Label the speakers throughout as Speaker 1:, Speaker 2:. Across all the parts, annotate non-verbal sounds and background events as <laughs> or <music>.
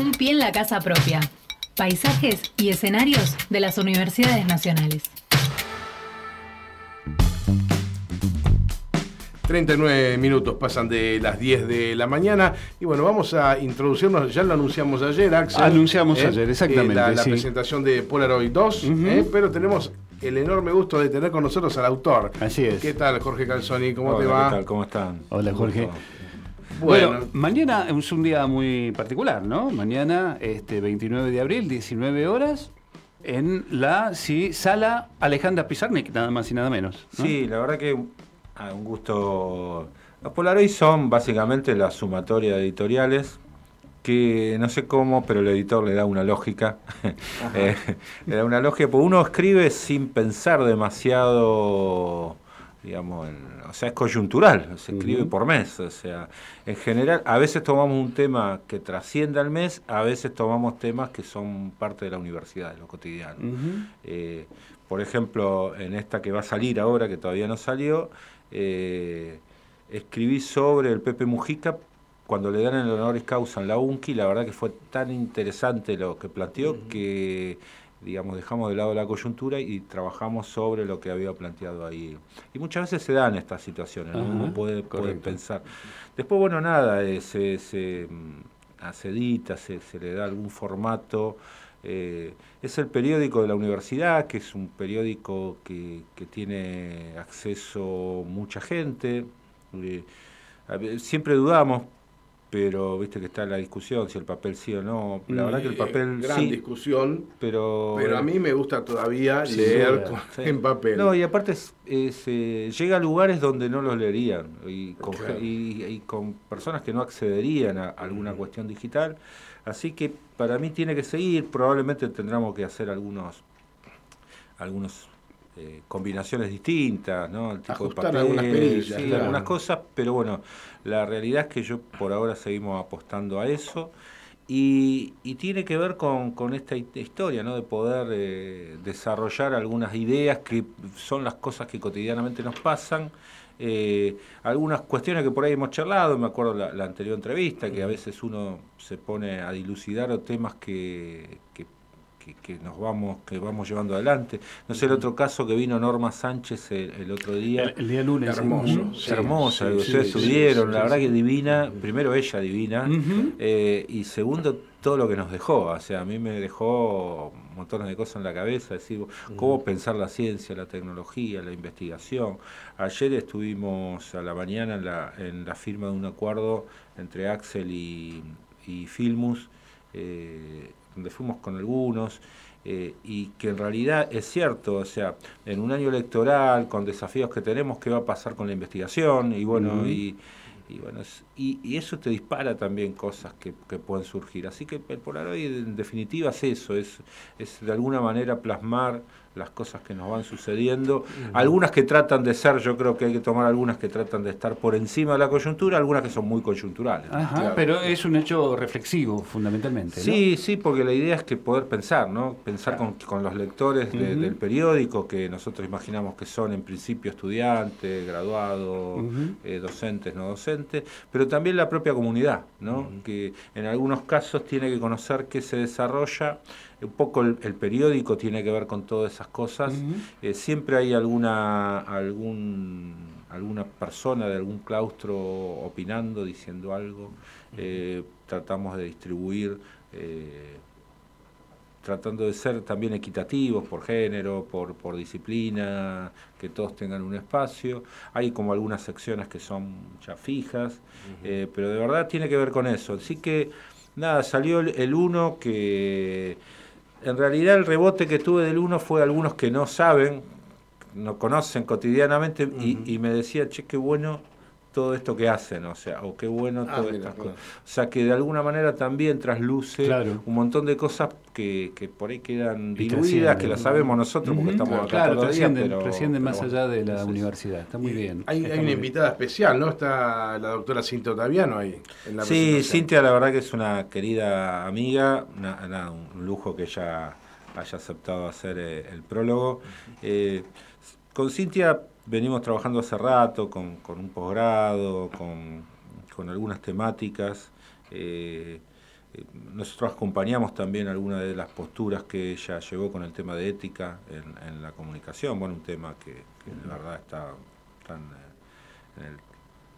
Speaker 1: Un pie en la casa propia. Paisajes y escenarios de las universidades nacionales.
Speaker 2: 39 minutos pasan de las 10 de la mañana y bueno, vamos a introducirnos, ya lo anunciamos ayer, Axel.
Speaker 3: Anunciamos ¿eh? ayer, exactamente.
Speaker 2: Eh, la, presentación de Polaroid 2, ¿eh? pero tenemos el enorme gusto de tener con nosotros al autor.
Speaker 3: Así es.
Speaker 2: ¿Qué tal, Jorge Calzoni? ¿Cómo te va?
Speaker 4: ¿Qué tal? ¿Cómo están?
Speaker 3: Hola, Jorge. Bueno, mañana es un día muy particular, ¿no? Mañana, este 29 de abril, 19 horas, en la sí, sala Alejandra Pizarnik, nada más y nada menos.
Speaker 4: Sí, la verdad que Ah, un gusto. Los Polaroid son básicamente la sumatoria de editoriales que no sé cómo, pero el editor le da una lógica. <laughs> Eh, le da una lógica, porque uno escribe sin pensar demasiado, digamos, o sea, es coyuntural, se escribe por mes. O sea, en general, a veces tomamos un tema que trasciende al mes, a veces tomamos temas que son parte de la universidad, de lo cotidiano. Eh, por ejemplo, en esta que va a salir ahora, que todavía no salió, eh, escribí sobre el Pepe Mujica cuando le dan el honoris causa en la UNCI, la verdad que fue tan interesante lo que planteó que digamos, dejamos de lado la coyuntura y trabajamos sobre lo que había planteado ahí. Y muchas veces se dan estas situaciones, uno puede, pensar. Después, bueno, nada, eh, se, se, mm, se, se, le da algún formato. Eh, es el periódico de la universidad, que es un periódico que, tiene acceso mucha gente. Eh, siempre dudamos, pero viste que está la discusión si el papel sí o no. La verdad que el papel
Speaker 2: gran discusión,
Speaker 4: pero
Speaker 2: pero a mí me gusta todavía leer <laughs> en papel.
Speaker 4: No y aparte eh, llega a lugares donde no los leerían y con, y, con personas que no accederían a alguna cuestión digital. Así que para mí tiene que seguir, probablemente tendremos que hacer algunos, algunos eh, combinaciones distintas, ¿no?
Speaker 2: El tipo Ajustar de algunas perillas,
Speaker 4: algunas cosas, pero bueno, la realidad es que yo por ahora seguimos apostando a eso. Y, tiene que ver con, esta historia, ¿no? De poder eh, desarrollar algunas ideas que son las cosas que cotidianamente nos pasan eh, algunas cuestiones que por ahí hemos charlado, me acuerdo la, la anterior entrevista, que a veces uno se pone a dilucidar temas que, que, nos vamos que vamos llevando adelante. No sé, el otro caso que vino Norma Sánchez el, otro día.
Speaker 3: El, día lunes.
Speaker 4: Hermoso. hermosa, ustedes subieron, la verdad que divina, primero ella divina, eh, y segundo todo lo que nos dejó. O sea, a mí me dejó montones de cosas en la cabeza, decir, cómo pensar la ciencia, la tecnología, la investigación. Ayer estuvimos a la mañana en la, en la firma de un acuerdo entre Axel y, Filmus, eh, donde fuimos con algunos. Eh, y que en realidad es cierto, o sea, en un año electoral, con desafíos que tenemos, ¿qué va a pasar con la investigación? Y bueno, y y bueno, y, eso te dispara también cosas que, pueden surgir. Así que el Polaroid en definitiva es eso, es, es de alguna manera plasmar las cosas que nos van sucediendo. Algunas que tratan de ser, yo creo que hay que tomar algunas que tratan de estar por encima de la coyuntura, algunas que son muy coyunturales.
Speaker 3: Pero es un hecho reflexivo, fundamentalmente.
Speaker 4: Sí, sí, porque la idea es que poder pensar, ¿no? Pensar con, los lectores del periódico, que nosotros imaginamos que son en principio estudiantes, graduados, eh, docentes, no docentes, pero también la propia comunidad, ¿no? Que en algunos casos tiene que conocer qué se desarrolla un poco el, periódico tiene que ver con todas esas cosas. Eh, siempre hay alguna, algún, alguna persona de algún claustro opinando, diciendo algo. Eh, tratamos de distribuir, eh, tratando de ser también equitativos por género, por, por disciplina, que todos tengan un espacio. Hay como algunas secciones que son ya fijas, pero de verdad tiene que ver con eso. Así que, nada, salió el uno que en realidad el rebote que tuve del uno fue algunos que no saben, no conocen cotidianamente y, me decía, che, qué bueno todo esto que hacen, o sea, o qué bueno ah, todas estas cosas. O sea, que de alguna manera también trasluce un montón de cosas que, que por ahí quedan diluidas, que las sabemos nosotros porque estamos acá
Speaker 3: claro, todos los más allá de la universidad, está muy bien.
Speaker 2: Hay, una invitada especial, ¿no? Está la doctora Cintia Otaviano ahí.
Speaker 4: En la sí, Cintia la verdad que es una querida amiga, un lujo que ella haya aceptado hacer eh, el prólogo. Eh, con Cintia venimos trabajando hace rato con, un posgrado, con, algunas temáticas. Eh, eh, nosotros acompañamos también algunas de las posturas que ella llevó con el tema de ética en, la comunicación, bueno, un tema que, de verdad está tan, eh,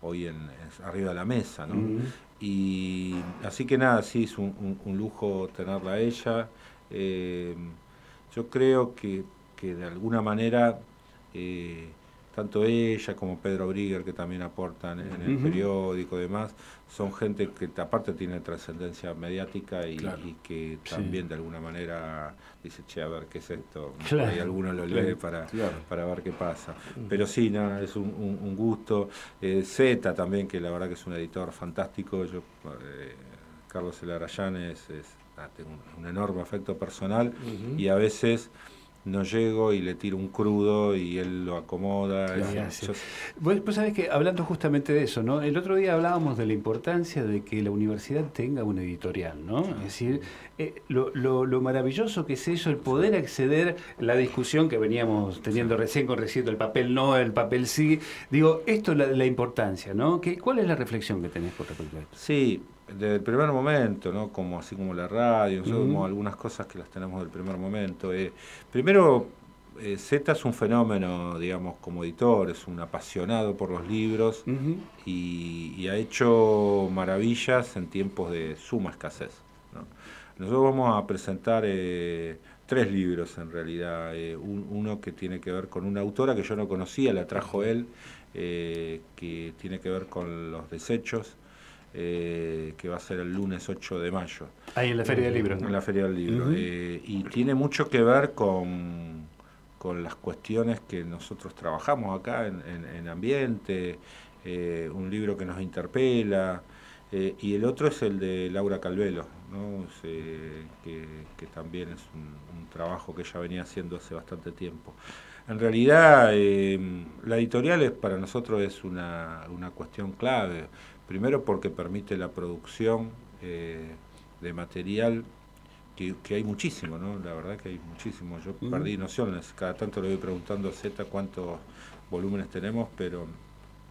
Speaker 4: hoy en, arriba de la mesa, ¿no? Y así que nada, sí, es un, lujo tenerla a ella. Eh, yo creo que, que, de alguna manera eh, tanto ella como Pedro Brigger, que también aportan en el periódico y demás, son gente que aparte tiene trascendencia mediática y, que también de alguna manera dice, che, a ver, ¿qué es esto? Y alguno lo lee para, para ver qué pasa. Pero sí, nada, es un, gusto. Eh, Z también, que la verdad que es un editor fantástico. Yo, eh, Carlos Elarayán es, ah, tengo un, enorme afecto personal y a veces no llego y le tiro un crudo y él lo acomoda.
Speaker 3: Pues, pues sabés que hablando justamente de eso, ¿no? El otro día hablábamos de la importancia de que la universidad tenga una editorial, ¿no? Es decir, eh, lo, lo, maravilloso que es eso, el poder acceder, la discusión que veníamos teniendo recién con Reciendo, el papel no, el papel sí. Digo, esto es la, la importancia, ¿no? ¿Qué, ¿Cuál es la reflexión que tenés por respecto a esto?
Speaker 4: Sí, desde el primer momento, ¿no? como así como la radio, algunas cosas que las tenemos del primer momento. Eh, primero, eh, Z es un fenómeno, digamos, como editor, es un apasionado por los libros y, ha hecho maravillas en tiempos de suma escasez. Nosotros vamos a presentar eh, tres libros en realidad, uno que tiene que ver con una autora que yo no conocía, la trajo él, que tiene que ver con los desechos eh, que va a ser el lunes 8 de mayo.
Speaker 3: Ahí en la Feria del Libro.
Speaker 4: En la Feria del Libro. Eh, y tiene mucho que ver con, con, las cuestiones que nosotros trabajamos acá en, ambiente, eh, un libro que nos interpela, y el otro es el de Laura Calvelo, ¿no? que, también es un, trabajo que ella venía haciendo hace bastante tiempo. En realidad, la editorial es, para nosotros es una, una cuestión clave. Primero porque permite la producción eh, de material que, hay muchísimo, ¿no? La verdad que hay muchísimo. Yo perdí nociones, cada tanto le voy preguntando a Z cuántos volúmenes tenemos, pero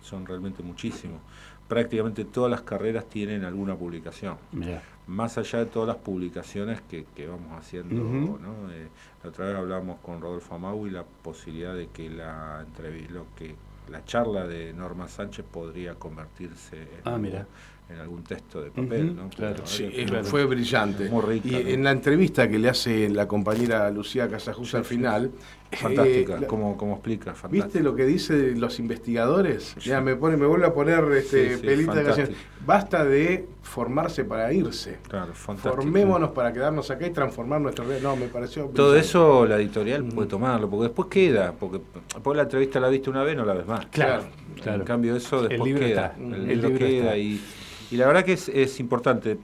Speaker 4: son realmente muchísimos. Prácticamente todas las carreras tienen alguna publicación. Más allá de todas las publicaciones que, vamos haciendo, ¿no? Eh, la otra vez hablamos con Rodolfo Amau y la posibilidad de que la lo que la charla de Norma Sánchez podría convertirse en, ah, en algún texto de papel. ¿no?
Speaker 2: Claro, sí, fue brillante. y en la entrevista que le hace la compañera Lucía Casajusa al final...
Speaker 4: Fantástica, eh, como, como explica, fantástica.
Speaker 2: ¿Viste lo que dice los investigadores? Ya me pone, me vuelve a poner este pelita de canción. Basta de formarse para irse.
Speaker 4: Claro,
Speaker 2: Formémonos para quedarnos acá y transformar nuestra vida. No, me pareció.
Speaker 4: Todo eso la editorial puede tomarlo, porque después queda, porque por la entrevista la viste una vez, no la ves más.
Speaker 3: Claro,
Speaker 4: En cambio, eso después queda. El, libro queda y y la verdad que es, es importante.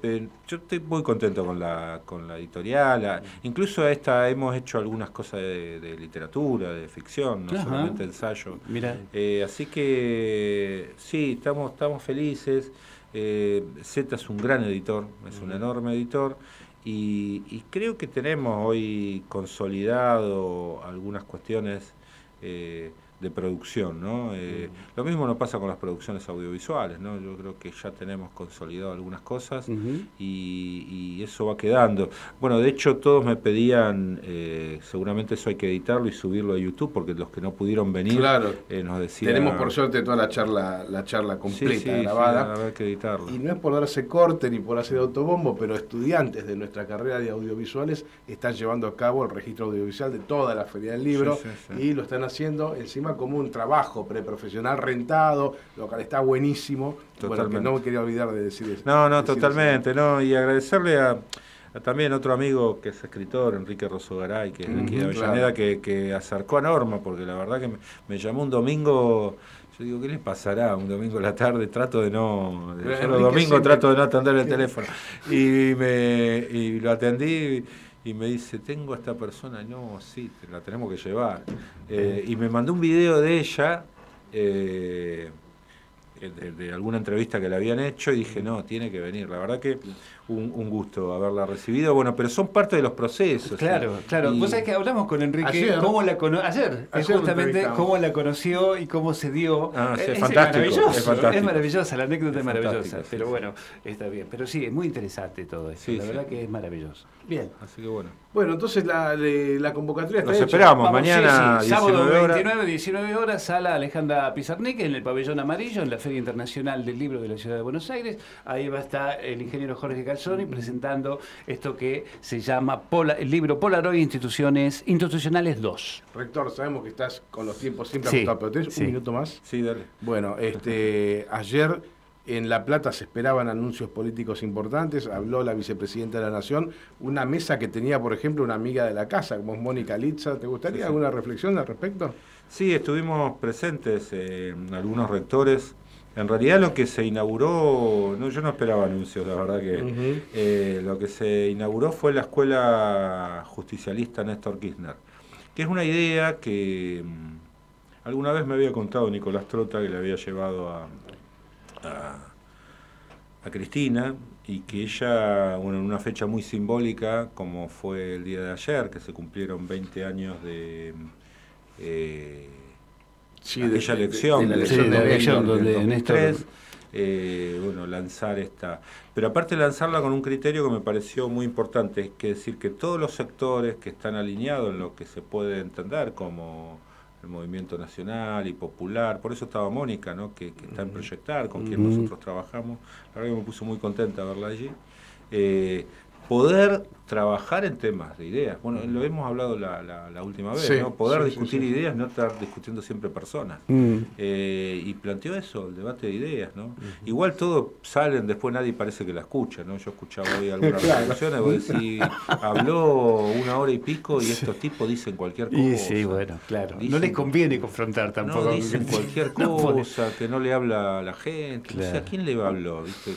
Speaker 4: Yo estoy muy contento con la, con la editorial. incluso esta hemos hecho algunas cosas de, literatura, de ficción, no solamente ensayo.
Speaker 3: Mira.
Speaker 4: Eh, así que sí, estamos, estamos felices. Eh, Z es un gran editor, es un enorme editor. Y, creo que tenemos hoy consolidado algunas cuestiones. Eh, de producción, ¿no? Eh, lo mismo nos pasa con las producciones audiovisuales, ¿no? Yo creo que ya tenemos consolidado algunas cosas y, eso va quedando. Bueno, de hecho todos me pedían, eh, seguramente eso hay que editarlo y subirlo a YouTube, porque los que no pudieron venir eh, nos decían...
Speaker 2: Tenemos por suerte toda la charla, la charla completa grabada.
Speaker 4: Sí, que editarlo.
Speaker 2: Y no es por darse corte ni por hacer autobombo, pero estudiantes de nuestra carrera de audiovisuales están llevando a cabo el registro audiovisual de toda la Feria del Libro y lo están haciendo encima como un trabajo preprofesional rentado, lo cual está buenísimo. Bueno, no me quería olvidar de decir eso.
Speaker 4: No, no, totalmente, no, y agradecerle a, también otro amigo que es escritor, Enrique Rosogaray, que es de aquí de Avellaneda, que, acercó a Norma, porque la verdad que me, llamó un domingo yo digo, ¿qué le pasará un domingo a la tarde? Trato de no. Yo los domingos trato de no <laughs> atender el teléfono. Y, me, y lo atendí y me dice, tengo a esta persona, no, sí, la tenemos que llevar. Eh, y me mandó un video de ella, eh, de, alguna entrevista que le habían hecho, y dije, no, tiene que venir. La verdad que un, gusto haberla recibido. Bueno, pero son parte de los procesos.
Speaker 3: Claro, claro. Vos sabés que hablamos con Enrique ayer, cómo la ayer, justamente cómo la conoció y cómo se dio.
Speaker 4: Ah, es, fantástico,
Speaker 3: es, maravillosa, la anécdota es, maravillosa. Pero bueno, está bien. Pero sí, es muy interesante todo esto. la verdad que es maravilloso.
Speaker 2: Bien.
Speaker 4: Así que bueno.
Speaker 2: Bueno, entonces la, la convocatoria está
Speaker 4: Nos esperamos mañana.
Speaker 3: Sábado 29, 19 horas, sala Alejandra Pizarnik en el pabellón amarillo, en la Feria Internacional del Libro de la Ciudad de Buenos Aires. Ahí va a estar el ingeniero Jorge Calzoni presentando esto que se llama el libro Polaroid Instituciones Institucionales 2.
Speaker 2: Rector, sabemos que estás con los tiempos siempre sí, pero ¿tenés un minuto más?
Speaker 4: Sí, dale.
Speaker 2: Bueno, este, <laughs> ayer en La Plata se esperaban anuncios políticos importantes, habló la vicepresidenta de la Nación, una mesa que tenía, por ejemplo, una amiga de la casa, como es Mónica Litza. ¿Te gustaría alguna reflexión al respecto?
Speaker 4: Sí, estuvimos presentes eh, algunos rectores. En realidad lo que se inauguró, no, yo no esperaba anuncios, la verdad que eh, lo que se inauguró fue la escuela justicialista Néstor Kirchner, que es una idea que mm, alguna vez me había contado Nicolás Trota, que le había llevado a, a, Cristina y que ella, bueno, en una fecha muy simbólica, como fue el día de ayer, que se cumplieron 20 años de eh, aquella elección,
Speaker 3: de, la elección, donde
Speaker 4: en eh, bueno, lanzar esta... Pero aparte de lanzarla con un criterio que me pareció muy importante, es que decir que todos los sectores que están alineados en lo que se puede entender como el movimiento nacional y popular, por eso estaba Mónica, ¿no? que, está en Proyectar, con quien nosotros trabajamos, la verdad que me puso muy contenta verla allí, eh, poder trabajar en temas de ideas. Bueno, lo hemos hablado la, la, última vez, ¿no? Poder discutir ideas, no estar discutiendo siempre personas. Mm. Eh, y planteó eso, el debate de ideas, ¿no? Igual todo salen, después nadie parece que la escucha, ¿no? Yo escuchaba hoy <laughs> algunas reflexiones, vos decís, habló una hora y pico y estos tipos dicen cualquier cosa.
Speaker 3: Y sí, bueno, claro. no les conviene confrontar tampoco.
Speaker 4: No, dicen cualquier <laughs> cosa, que no le habla a la gente. ¿a quién le habló? ¿Viste?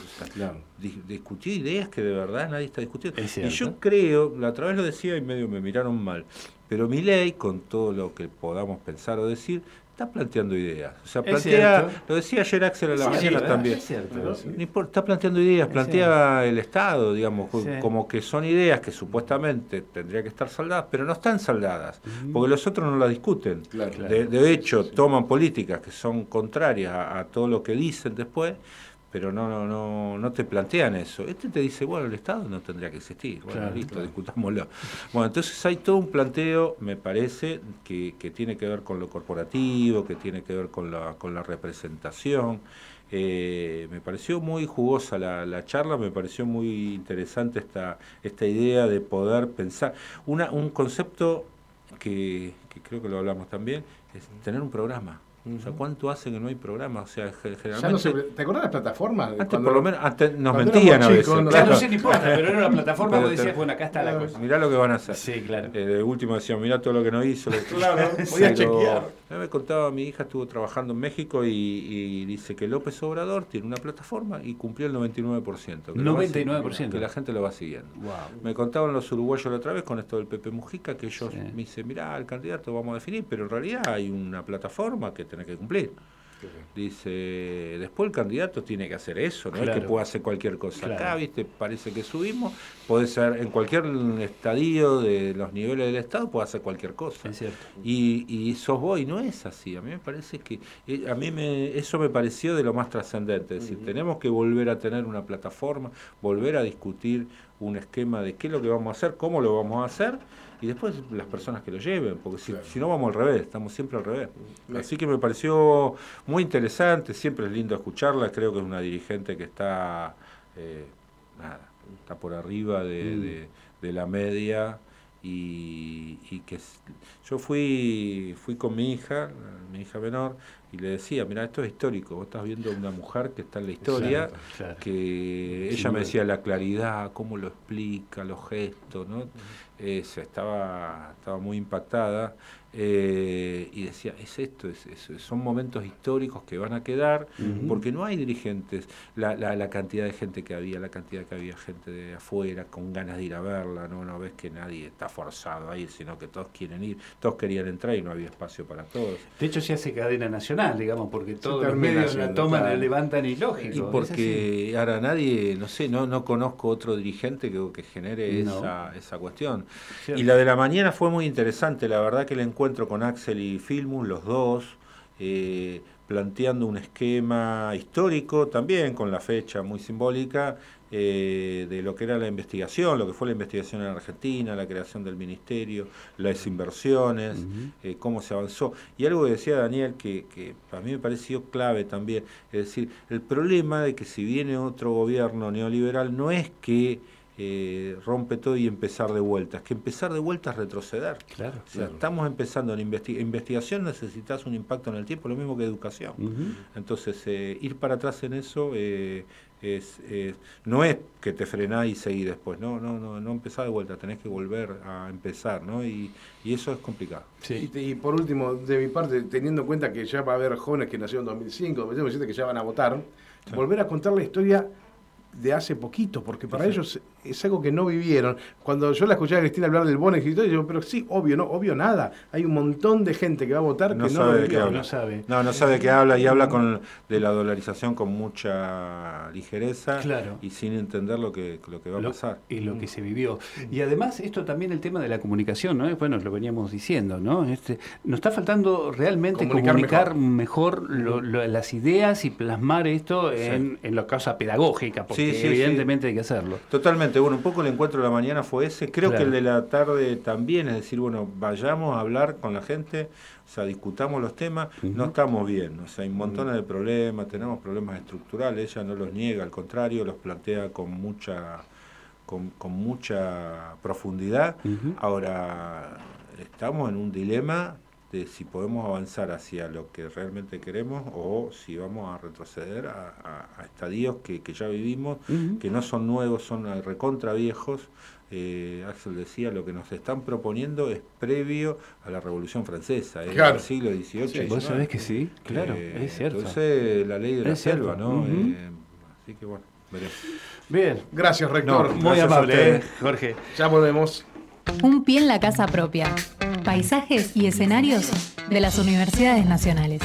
Speaker 4: discutir ideas que de verdad nadie está discutiendo. Y yo creo, la otra vez lo decía y medio me miraron mal, pero mi ley, con todo lo que podamos pensar o decir, está planteando ideas. O sea, plantea, lo decía ayer Axel a la mañana también. está planteando ideas, plantea el Estado, digamos, como que son ideas que supuestamente tendría que estar saldadas, pero no están saldadas, porque los otros no las discuten. de, hecho, toman políticas que son contrarias a todo lo que dicen después pero no, no, no, no te plantean eso. Este te dice, bueno, el Estado no tendría que existir. Bueno, listo, discutámoslo. Bueno, entonces hay todo un planteo, me parece, que, que, tiene que ver con lo corporativo, que tiene que ver con la, con la representación. Eh, me pareció muy jugosa la, la, charla, me pareció muy interesante esta, esta idea de poder pensar. Una, un concepto que, que creo que lo hablamos también, es tener un programa o sea, ¿cuánto hace que no hay programa? O sea, generalmente...
Speaker 2: ¿Te acuerdas de las plataformas?
Speaker 4: Antes por lo menos antes nos mentían a veces.
Speaker 3: Claro. no sé ni importa, pero era una plataforma que decías, bueno, acá está la cosa.
Speaker 4: Mirá lo que van a hacer.
Speaker 3: Sí, claro.
Speaker 4: Eh, de último decían, mirá todo lo que no hizo.
Speaker 2: claro, podía <laughs> chequear.
Speaker 4: Me contaba, mi hija estuvo trabajando en México y, dice que López Obrador tiene una plataforma y cumplió el 99%. Que
Speaker 3: 99%.
Speaker 4: que la gente lo va siguiendo. Me contaban los uruguayos la otra vez con esto del Pepe Mujica, que ellos me dicen, mirá, el candidato vamos a definir, pero en realidad hay una plataforma que tiene que cumplir. Dice, después el candidato tiene que hacer eso, no es que pueda hacer cualquier cosa. Acá, viste, parece que subimos, puede ser en cualquier estadio de los niveles del Estado, puede hacer cualquier cosa. Y, y sos vos, y no es así. A mí me parece que, eh, a mí me, eso me pareció de lo más trascendente. Es decir, tenemos que volver a tener una plataforma, volver a discutir un esquema de qué es lo que vamos a hacer, cómo lo vamos a hacer y después las personas que lo lleven, porque si, no vamos al revés, estamos siempre al revés. Así que me pareció muy interesante, siempre es lindo escucharla, creo que es una dirigente que está, eh, nada, está por arriba de, mm. la media y, que yo fui, fui con mi hija, mi hija menor, y le decía, mira, esto es histórico, vos estás viendo una mujer que está en la historia, que ella me decía la claridad, cómo lo explica, los gestos, ¿no? Estaba, estaba muy impactada eh, y decía, es esto, es, son momentos históricos que van a quedar, porque no hay dirigentes, la, la, cantidad de gente que había, la cantidad que había gente de afuera con ganas de ir a verla, no, no ves que nadie está forzado a ir, sino que todos quieren ir, todos querían entrar y no había espacio para todos.
Speaker 3: De hecho se hace cadena nacional nacional, digamos, porque todos los medios la toman, la levantan y lógico.
Speaker 4: Y porque ahora nadie, no sé, no, no conozco otro dirigente que, que genere esa, esa cuestión. Y la de la mañana fue muy interesante, la verdad que el encuentro con Axel y Filmus, los dos, eh, planteando un esquema histórico también con la fecha muy simbólica eh, de lo que era la investigación, lo que fue la investigación en Argentina, la creación del ministerio, las inversiones, eh, cómo se avanzó. Y algo que decía Daniel que, que a mí me pareció clave también, es decir, el problema de que si viene otro gobierno neoliberal no es que eh, rompe todo y empezar de vuelta. Es que empezar de vuelta es retroceder.
Speaker 3: Claro,
Speaker 4: Estamos empezando en investigación, necesitas un impacto en el tiempo, lo mismo que educación. Entonces, eh, ir para atrás en eso eh, es, no es que te frenás y seguís después, no, no, no, no empezar de vuelta, tenés que volver a empezar, ¿no? Y, eso es complicado.
Speaker 2: Sí. Y, por último, de mi parte, teniendo en cuenta que ya va a haber jóvenes que nacieron en 2005, que ya van a votar, volver a contar la historia de hace poquito, porque para ellos es algo que no vivieron. Cuando yo la escuché a Cristina hablar del bono y yo digo, pero sí, obvio, no, obvio nada. Hay un montón de gente que va a votar
Speaker 4: no
Speaker 2: que
Speaker 4: no sabe de qué habla. No sabe. No, no sabe qué habla y habla con de la dolarización con mucha ligereza y sin entender lo que, lo que va a pasar.
Speaker 3: Y lo que se vivió. Y además, esto también el tema de la comunicación, ¿no? Bueno, lo veníamos diciendo, ¿no? Este, nos está faltando realmente comunicar, mejor, las ideas y plasmar esto en, en la causa pedagógica, porque evidentemente hay que hacerlo.
Speaker 4: Totalmente. Bueno, un poco el encuentro de la mañana fue ese, creo que el de la tarde también, es decir, bueno, vayamos a hablar con la gente, o sea, discutamos los temas, no estamos bien, o sea, hay un montón de problemas, tenemos problemas estructurales, ella no los niega, al contrario, los plantea con mucha, con, mucha profundidad. Ahora, estamos en un dilema de si podemos avanzar hacia lo que realmente queremos o si vamos a retroceder a, estadios que, ya vivimos, que no son nuevos, son recontra viejos. Eh, Axel decía, lo que nos están proponiendo es previo a la Revolución Francesa, es del siglo XVIII.
Speaker 3: Vos sabés que sí, claro,
Speaker 4: eh,
Speaker 3: es cierto.
Speaker 4: Entonces, la ley de la selva, ¿no? Eh, así que bueno, veremos.
Speaker 2: Bien, gracias, rector.
Speaker 3: muy amable, Jorge.
Speaker 2: Ya volvemos.
Speaker 1: Un pie en la casa propia. Paisajes y escenarios de las universidades nacionales.